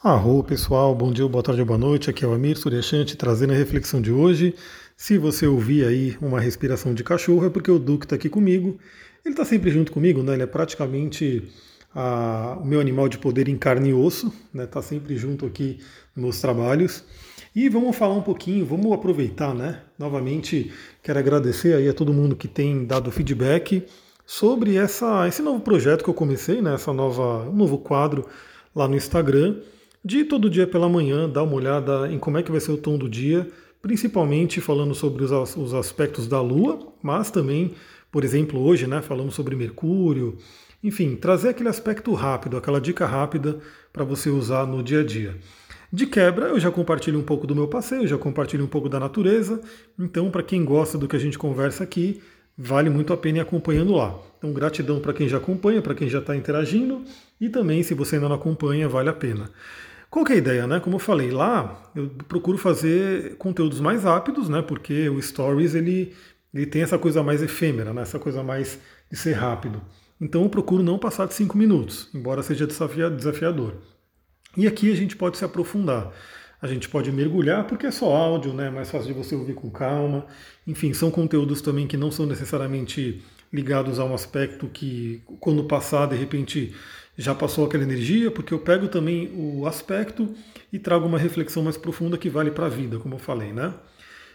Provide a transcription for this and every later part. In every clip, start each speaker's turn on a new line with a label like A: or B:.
A: Arro pessoal, bom dia, boa tarde, boa noite. Aqui é o Amir Suryashanti trazendo a reflexão de hoje. Se você ouvir aí uma respiração de cachorro, é porque o Duque está aqui comigo. Ele está sempre junto comigo, né? Ele é praticamente a, o meu animal de poder em carne e osso, né? Está sempre junto aqui nos meus trabalhos. E vamos falar um pouquinho, vamos aproveitar, né? Novamente, quero agradecer aí a todo mundo que tem dado feedback sobre essa, esse novo projeto que eu comecei, né? Essa nova, um novo quadro lá no Instagram de todo dia pela manhã dar uma olhada em como é que vai ser o tom do dia, principalmente falando sobre os, os aspectos da Lua, mas também, por exemplo, hoje, né, falamos sobre Mercúrio, enfim, trazer aquele aspecto rápido, aquela dica rápida para você usar no dia a dia. De quebra, eu já compartilho um pouco do meu passeio, já compartilho um pouco da natureza, então para quem gosta do que a gente conversa aqui, vale muito a pena ir acompanhando lá. Então, gratidão para quem já acompanha, para quem já está interagindo, e também, se você ainda não acompanha, vale a pena. Qual que é a ideia, né? Como eu falei, lá eu procuro fazer conteúdos mais rápidos, né? Porque o Stories ele, ele tem essa coisa mais efêmera, né? essa coisa mais de ser rápido. Então eu procuro não passar de cinco minutos, embora seja desafiador. E aqui a gente pode se aprofundar. A gente pode mergulhar porque é só áudio, né? Mais fácil de você ouvir com calma. Enfim, são conteúdos também que não são necessariamente ligados a um aspecto que, quando passar, de repente já passou aquela energia, porque eu pego também o aspecto e trago uma reflexão mais profunda que vale para a vida, como eu falei, né?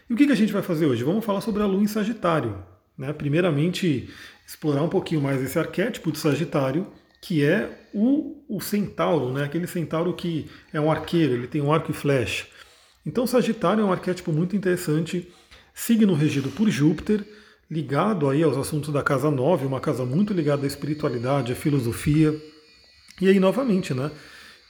A: E o que, que a gente vai fazer hoje? Vamos falar sobre a Lua em Sagitário. Né? Primeiramente, explorar um pouquinho mais esse arquétipo de Sagitário, que é o, o centauro, né? aquele centauro que é um arqueiro, ele tem um arco e flecha. Então, Sagitário é um arquétipo muito interessante, signo regido por Júpiter, ligado aí aos assuntos da casa 9, uma casa muito ligada à espiritualidade, à filosofia, e aí, novamente, né?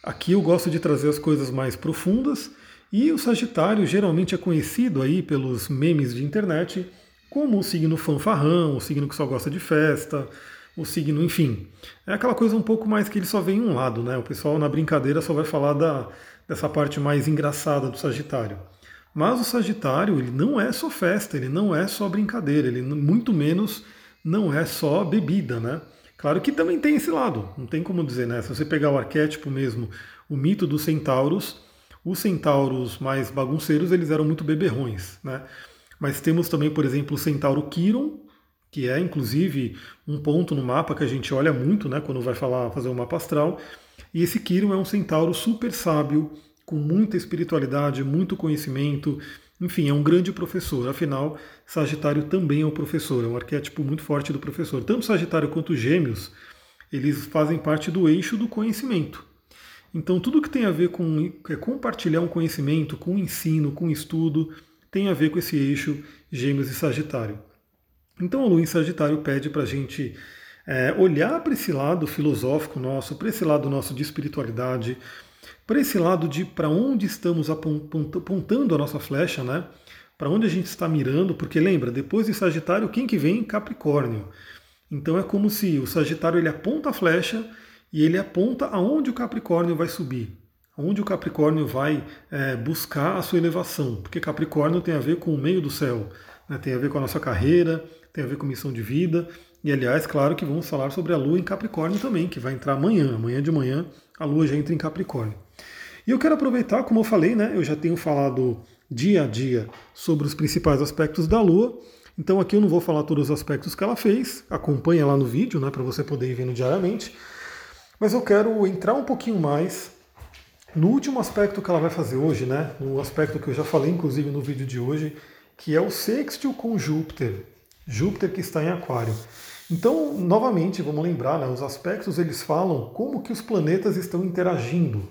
A: Aqui eu gosto de trazer as coisas mais profundas e o Sagitário geralmente é conhecido aí pelos memes de internet como o signo fanfarrão, o signo que só gosta de festa, o signo, enfim. É aquela coisa um pouco mais que ele só vem em um lado, né? O pessoal na brincadeira só vai falar da, dessa parte mais engraçada do Sagitário. Mas o Sagitário, ele não é só festa, ele não é só brincadeira, ele muito menos não é só bebida, né? Claro que também tem esse lado, não tem como dizer, né? Se você pegar o arquétipo mesmo, o mito dos centauros, os centauros mais bagunceiros, eles eram muito beberrões, né? Mas temos também, por exemplo, o centauro Quiron, que é inclusive um ponto no mapa que a gente olha muito, né, quando vai falar, fazer um mapa astral. E esse Quiron é um centauro super sábio, com muita espiritualidade, muito conhecimento, enfim, é um grande professor. Afinal, Sagitário também é um professor, é um arquétipo muito forte do professor. Tanto Sagitário quanto Gêmeos, eles fazem parte do eixo do conhecimento. Então, tudo que tem a ver com é compartilhar um conhecimento, com ensino, com estudo, tem a ver com esse eixo Gêmeos e Sagitário. Então, a Lua em Sagitário pede para a gente é, olhar para esse lado filosófico nosso, para esse lado nosso de espiritualidade, para esse lado de para onde estamos apontando a nossa flecha, né? Para onde a gente está mirando, porque lembra, depois de Sagitário, quem que vem? Capricórnio. Então é como se o Sagitário ele aponta a flecha e ele aponta aonde o Capricórnio vai subir, aonde o Capricórnio vai é, buscar a sua elevação, porque Capricórnio tem a ver com o meio do céu, né? tem a ver com a nossa carreira, tem a ver com missão de vida. E aliás, claro que vamos falar sobre a Lua em Capricórnio também, que vai entrar amanhã. Amanhã de manhã a Lua já entra em Capricórnio. E eu quero aproveitar, como eu falei, né, eu já tenho falado dia a dia sobre os principais aspectos da Lua. Então aqui eu não vou falar todos os aspectos que ela fez, acompanha lá no vídeo, né, para você poder ir vendo diariamente. Mas eu quero entrar um pouquinho mais no último aspecto que ela vai fazer hoje, né, no aspecto que eu já falei inclusive no vídeo de hoje, que é o sextil com Júpiter. Júpiter que está em Aquário. Então, novamente, vamos lembrar, né, os aspectos eles falam como que os planetas estão interagindo.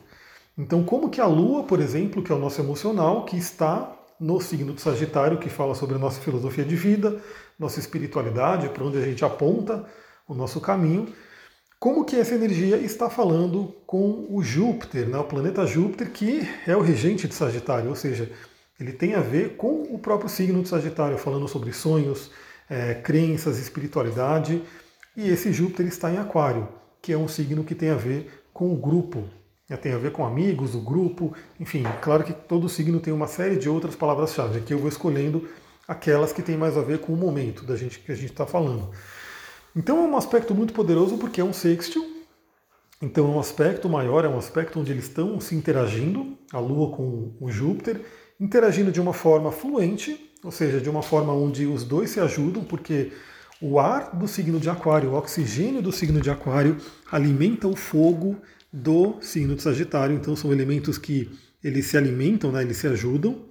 A: Então, como que a Lua, por exemplo, que é o nosso emocional, que está no signo do Sagitário, que fala sobre a nossa filosofia de vida, nossa espiritualidade, para onde a gente aponta o nosso caminho, como que essa energia está falando com o Júpiter, né, o planeta Júpiter, que é o regente de Sagitário, ou seja, ele tem a ver com o próprio signo de Sagitário, falando sobre sonhos, é, crenças, espiritualidade. E esse Júpiter está em Aquário, que é um signo que tem a ver com o grupo, né, tem a ver com amigos, o grupo, enfim, claro que todo signo tem uma série de outras palavras-chave. Aqui eu vou escolhendo aquelas que têm mais a ver com o momento da gente que a gente está falando. Então é um aspecto muito poderoso porque é um sextil, Então é um aspecto maior, é um aspecto onde eles estão se interagindo, a Lua com o Júpiter, interagindo de uma forma fluente, ou seja, de uma forma onde os dois se ajudam, porque o ar do signo de Aquário, o oxigênio do signo de Aquário alimenta o fogo do signo de Sagitário, então são elementos que eles se alimentam, né, eles se ajudam.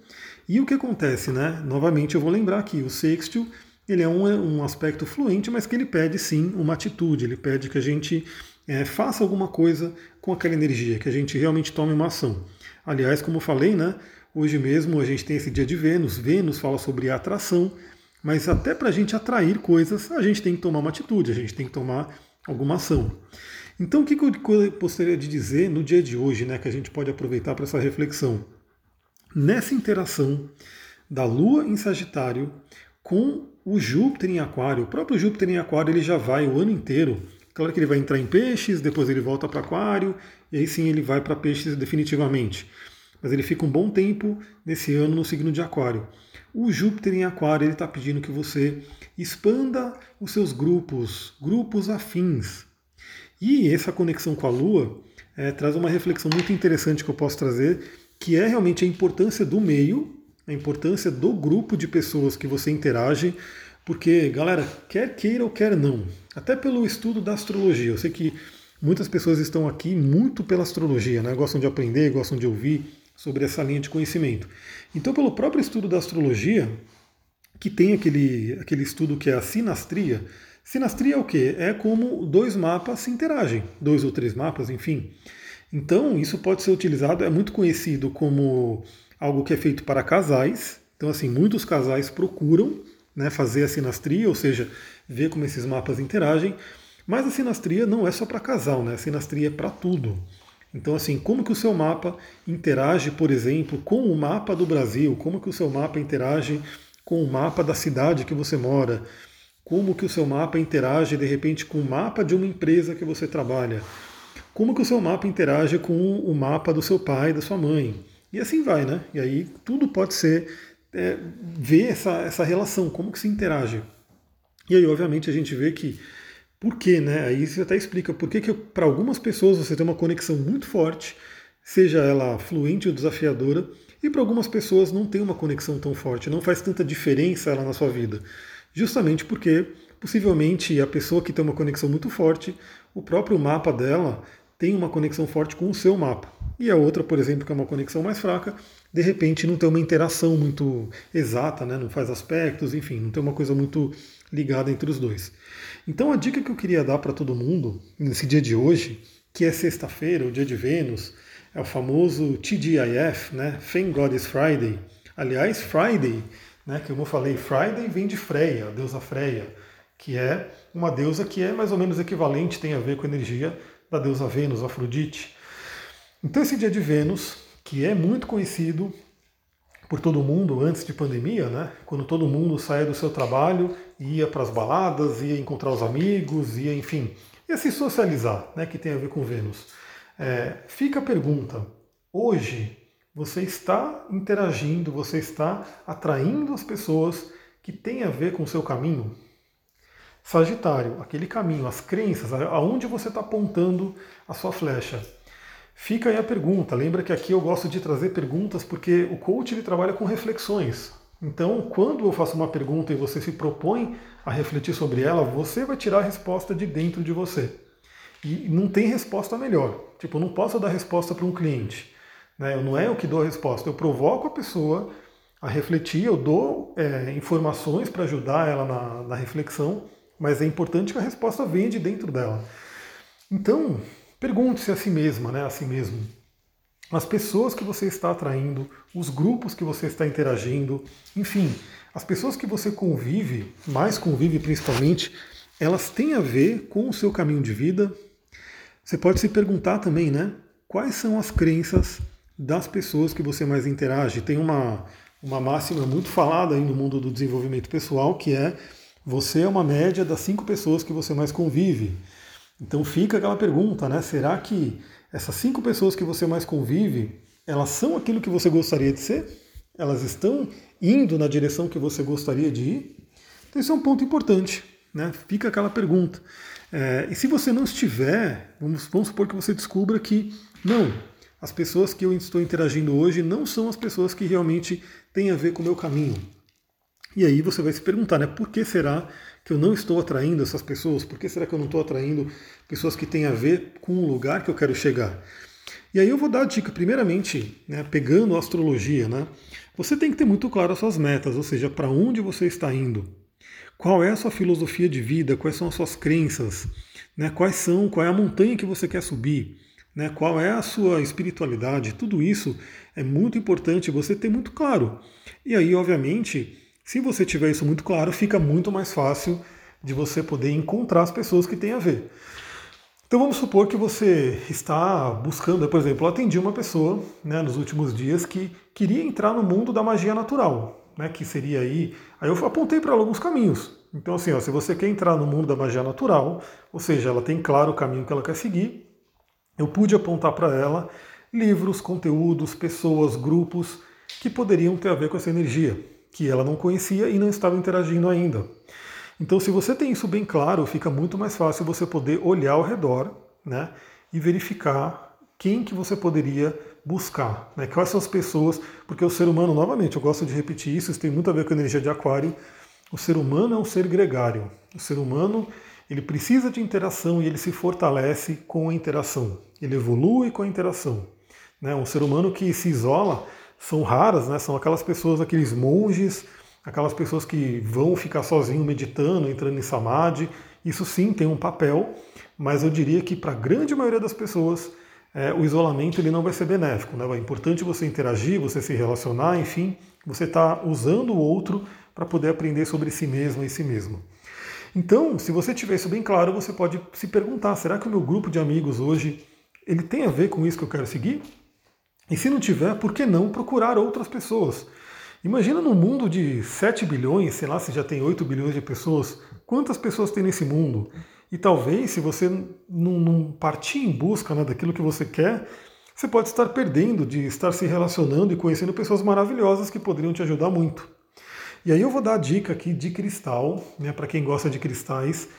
A: E o que acontece, né? Novamente eu vou lembrar aqui, o sextil ele é um, um aspecto fluente, mas que ele pede sim uma atitude, ele pede que a gente é, faça alguma coisa com aquela energia, que a gente realmente tome uma ação. Aliás, como eu falei, né, hoje mesmo a gente tem esse dia de Vênus, Vênus fala sobre atração, mas até para a gente atrair coisas, a gente tem que tomar uma atitude, a gente tem que tomar alguma ação. Então, o que eu gostaria de dizer no dia de hoje, né, que a gente pode aproveitar para essa reflexão? Nessa interação da Lua em Sagitário com o Júpiter em Aquário, o próprio Júpiter em Aquário ele já vai o ano inteiro Claro que ele vai entrar em peixes, depois ele volta para aquário, e aí sim ele vai para peixes definitivamente. Mas ele fica um bom tempo nesse ano no signo de aquário. O Júpiter em aquário ele está pedindo que você expanda os seus grupos, grupos afins. E essa conexão com a Lua é, traz uma reflexão muito interessante que eu posso trazer, que é realmente a importância do meio, a importância do grupo de pessoas que você interage, porque, galera, quer queira ou quer não, até pelo estudo da astrologia, eu sei que muitas pessoas estão aqui muito pela astrologia, né? gostam de aprender, gostam de ouvir sobre essa linha de conhecimento. Então, pelo próprio estudo da astrologia, que tem aquele, aquele estudo que é a sinastria, sinastria é o quê? É como dois mapas se interagem, dois ou três mapas, enfim. Então, isso pode ser utilizado, é muito conhecido como algo que é feito para casais. Então, assim, muitos casais procuram né, fazer a sinastria, ou seja, ver como esses mapas interagem. Mas a sinastria não é só para casal, né? A sinastria é para tudo. Então, assim, como que o seu mapa interage, por exemplo, com o mapa do Brasil? Como que o seu mapa interage com o mapa da cidade que você mora? Como que o seu mapa interage, de repente, com o mapa de uma empresa que você trabalha? Como que o seu mapa interage com o mapa do seu pai, da sua mãe? E assim vai, né? E aí tudo pode ser é, ver essa, essa relação, como que se interage. E aí, obviamente, a gente vê que por quê, né? Aí você até explica por que, que para algumas pessoas você tem uma conexão muito forte, seja ela fluente ou desafiadora, e para algumas pessoas não tem uma conexão tão forte, não faz tanta diferença ela na sua vida. Justamente porque possivelmente a pessoa que tem uma conexão muito forte, o próprio mapa dela tem uma conexão forte com o seu mapa. E a outra, por exemplo, que é uma conexão mais fraca, de repente não tem uma interação muito exata, né? não faz aspectos, enfim, não tem uma coisa muito ligada entre os dois. Então a dica que eu queria dar para todo mundo nesse dia de hoje, que é sexta-feira, o dia de Vênus, é o famoso TGIF, né? Thank God Friday. Aliás, Friday, né, que eu falei, Friday vem de Freya, a deusa Freya, que é uma deusa que é mais ou menos equivalente, tem a ver com a energia da deusa Vênus, Afrodite. Então esse dia de Vênus que é muito conhecido por todo mundo antes de pandemia, né? Quando todo mundo saía do seu trabalho, ia para as baladas, ia encontrar os amigos, ia, enfim, ia se socializar, né? Que tem a ver com Vênus. É, fica a pergunta: hoje você está interagindo, você está atraindo as pessoas que têm a ver com o seu caminho? Sagitário, aquele caminho, as crenças, aonde você está apontando a sua flecha. Fica aí a pergunta. Lembra que aqui eu gosto de trazer perguntas porque o coach ele trabalha com reflexões. Então, quando eu faço uma pergunta e você se propõe a refletir sobre ela, você vai tirar a resposta de dentro de você. E não tem resposta melhor. Tipo, eu não posso dar resposta para um cliente. Né? Não é eu que dou a resposta, eu provoco a pessoa a refletir, eu dou é, informações para ajudar ela na, na reflexão, mas é importante que a resposta venha de dentro dela. Então, Pergunte-se a si mesma, né, a si mesmo. As pessoas que você está atraindo, os grupos que você está interagindo, enfim, as pessoas que você convive, mais convive principalmente, elas têm a ver com o seu caminho de vida. Você pode se perguntar também, né? Quais são as crenças das pessoas que você mais interage? Tem uma, uma máxima muito falada aí no mundo do desenvolvimento pessoal que é você é uma média das cinco pessoas que você mais convive. Então fica aquela pergunta, né? Será que essas cinco pessoas que você mais convive, elas são aquilo que você gostaria de ser? Elas estão indo na direção que você gostaria de ir? Então, esse é um ponto importante. Né? Fica aquela pergunta. É, e se você não estiver, vamos, vamos supor que você descubra que não, as pessoas que eu estou interagindo hoje não são as pessoas que realmente têm a ver com o meu caminho. E aí você vai se perguntar, né? Por que será que eu não estou atraindo essas pessoas? Por que será que eu não estou atraindo pessoas que têm a ver com o lugar que eu quero chegar? E aí eu vou dar a dica, primeiramente, né, pegando a astrologia, né? Você tem que ter muito claro as suas metas, ou seja, para onde você está indo. Qual é a sua filosofia de vida? Quais são as suas crenças? Né? Quais são? Qual é a montanha que você quer subir? Né? Qual é a sua espiritualidade? Tudo isso é muito importante você ter muito claro. E aí, obviamente, se você tiver isso muito claro, fica muito mais fácil de você poder encontrar as pessoas que têm a ver. Então vamos supor que você está buscando, por exemplo, eu atendi uma pessoa né, nos últimos dias que queria entrar no mundo da magia natural, né, que seria aí. Aí eu apontei para ela alguns caminhos. Então, assim, ó, se você quer entrar no mundo da magia natural, ou seja, ela tem claro o caminho que ela quer seguir, eu pude apontar para ela livros, conteúdos, pessoas, grupos que poderiam ter a ver com essa energia que ela não conhecia e não estava interagindo ainda. Então, se você tem isso bem claro, fica muito mais fácil você poder olhar ao redor né, e verificar quem que você poderia buscar, né, quais são as pessoas, porque o ser humano, novamente, eu gosto de repetir isso, isso tem muito a ver com a energia de aquário, o ser humano é um ser gregário. O ser humano ele precisa de interação e ele se fortalece com a interação. Ele evolui com a interação. Né? Um ser humano que se isola, são raras, né? São aquelas pessoas, aqueles monges, aquelas pessoas que vão ficar sozinhos meditando, entrando em samadhi. Isso sim tem um papel, mas eu diria que para a grande maioria das pessoas é, o isolamento ele não vai ser benéfico. Né? É importante você interagir, você se relacionar, enfim, você está usando o outro para poder aprender sobre si mesmo e si mesmo. Então, se você tiver isso bem claro, você pode se perguntar: será que o meu grupo de amigos hoje ele tem a ver com isso que eu quero seguir? E se não tiver, por que não procurar outras pessoas? Imagina num mundo de 7 bilhões, sei lá se já tem 8 bilhões de pessoas, quantas pessoas tem nesse mundo? E talvez, se você não, não partir em busca né, daquilo que você quer, você pode estar perdendo de estar se relacionando e conhecendo pessoas maravilhosas que poderiam te ajudar muito. E aí eu vou dar a dica aqui de cristal, né, para quem gosta de cristais.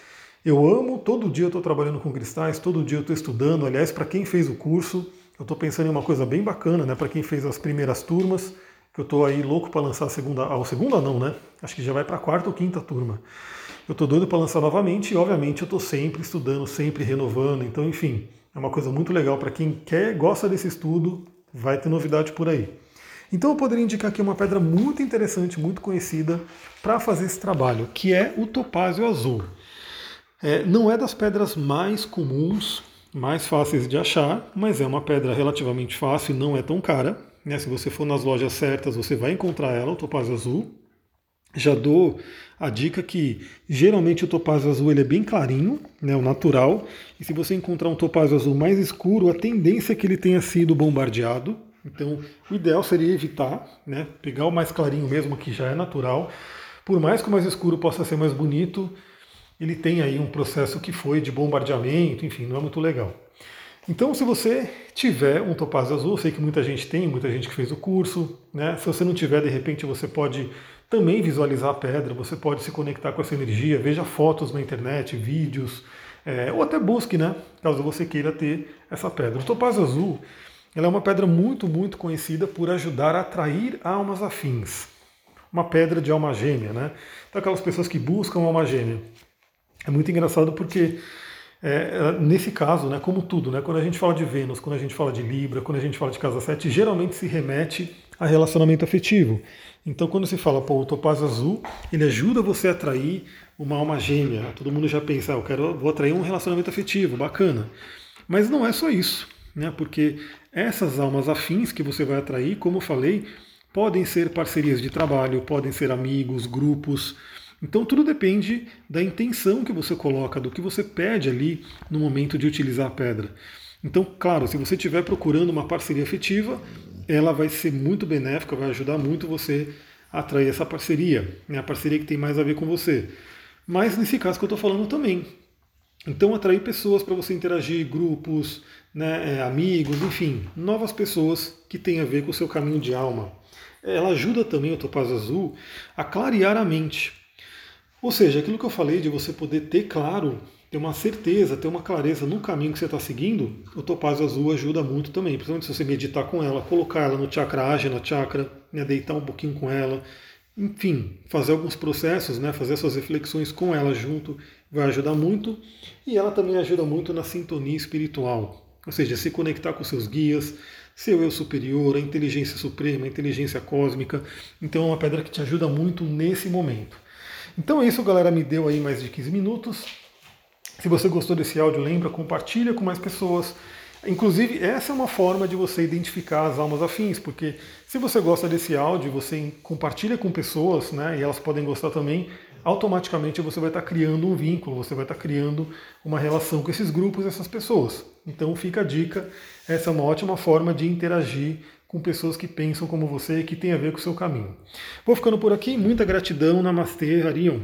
A: Eu amo, todo dia eu estou trabalhando com cristais, todo dia eu estou estudando. Aliás, para quem fez o curso, eu estou pensando em uma coisa bem bacana, né? Para quem fez as primeiras turmas, que eu estou aí louco para lançar a segunda. A segunda não, né? Acho que já vai para a quarta ou quinta turma. Eu estou doido para lançar novamente e, obviamente, eu estou sempre estudando, sempre renovando. Então, enfim, é uma coisa muito legal para quem quer, gosta desse estudo, vai ter novidade por aí. Então, eu poderia indicar aqui uma pedra muito interessante, muito conhecida para fazer esse trabalho, que é o topázio azul. É, não é das pedras mais comuns mais fáceis de achar, mas é uma pedra relativamente fácil não é tão cara. Né? Se você for nas lojas certas, você vai encontrar ela, o topázio azul. Já dou a dica que geralmente o topázio azul ele é bem clarinho, né, o natural, e se você encontrar um topázio azul mais escuro, a tendência é que ele tenha sido bombardeado. Então, o ideal seria evitar, né, pegar o mais clarinho mesmo, que já é natural. Por mais que o mais escuro possa ser mais bonito, ele tem aí um processo que foi de bombardeamento, enfim, não é muito legal. Então, se você tiver um topázio azul, sei que muita gente tem, muita gente que fez o curso, né? Se você não tiver, de repente você pode também visualizar a pedra, você pode se conectar com essa energia, veja fotos na internet, vídeos, é, ou até busque, né? Caso você queira ter essa pedra. O topázio azul, ela é uma pedra muito, muito conhecida por ajudar a atrair almas afins. Uma pedra de alma gêmea, né? Então, aquelas pessoas que buscam alma gêmea. É muito engraçado porque é, nesse caso, né, como tudo, né, quando a gente fala de Vênus, quando a gente fala de Libra, quando a gente fala de Casa 7, geralmente se remete a relacionamento afetivo. Então, quando se fala, pô, o topázio azul, ele ajuda você a atrair uma alma gêmea. Todo mundo já pensa, ah, eu quero, vou atrair um relacionamento afetivo, bacana. Mas não é só isso, né? Porque essas almas afins que você vai atrair, como eu falei, podem ser parcerias de trabalho, podem ser amigos, grupos, então tudo depende da intenção que você coloca, do que você pede ali no momento de utilizar a pedra. Então, claro, se você estiver procurando uma parceria afetiva, ela vai ser muito benéfica, vai ajudar muito você a atrair essa parceria, né? a parceria que tem mais a ver com você. Mas nesse caso que eu estou falando também. Então, atrair pessoas para você interagir, grupos, né, é, amigos, enfim, novas pessoas que têm a ver com o seu caminho de alma. Ela ajuda também o topaz azul a clarear a mente. Ou seja, aquilo que eu falei de você poder ter claro, ter uma certeza, ter uma clareza no caminho que você está seguindo, o topázio azul ajuda muito também. Principalmente se você meditar com ela, colocar ela no chakra ajna chakra, né, deitar um pouquinho com ela, enfim, fazer alguns processos, né, fazer essas reflexões com ela junto, vai ajudar muito. E ela também ajuda muito na sintonia espiritual, ou seja, se conectar com seus guias, seu eu superior, a inteligência suprema, a inteligência cósmica. Então é uma pedra que te ajuda muito nesse momento. Então é isso, galera. Me deu aí mais de 15 minutos. Se você gostou desse áudio, lembra, compartilha com mais pessoas. Inclusive, essa é uma forma de você identificar as almas afins, porque se você gosta desse áudio, você compartilha com pessoas, né, e elas podem gostar também, automaticamente você vai estar criando um vínculo, você vai estar criando uma relação com esses grupos, essas pessoas. Então fica a dica, essa é uma ótima forma de interagir com pessoas que pensam como você e que tem a ver com o seu caminho. Vou ficando por aqui, muita gratidão, Namastê, Harion.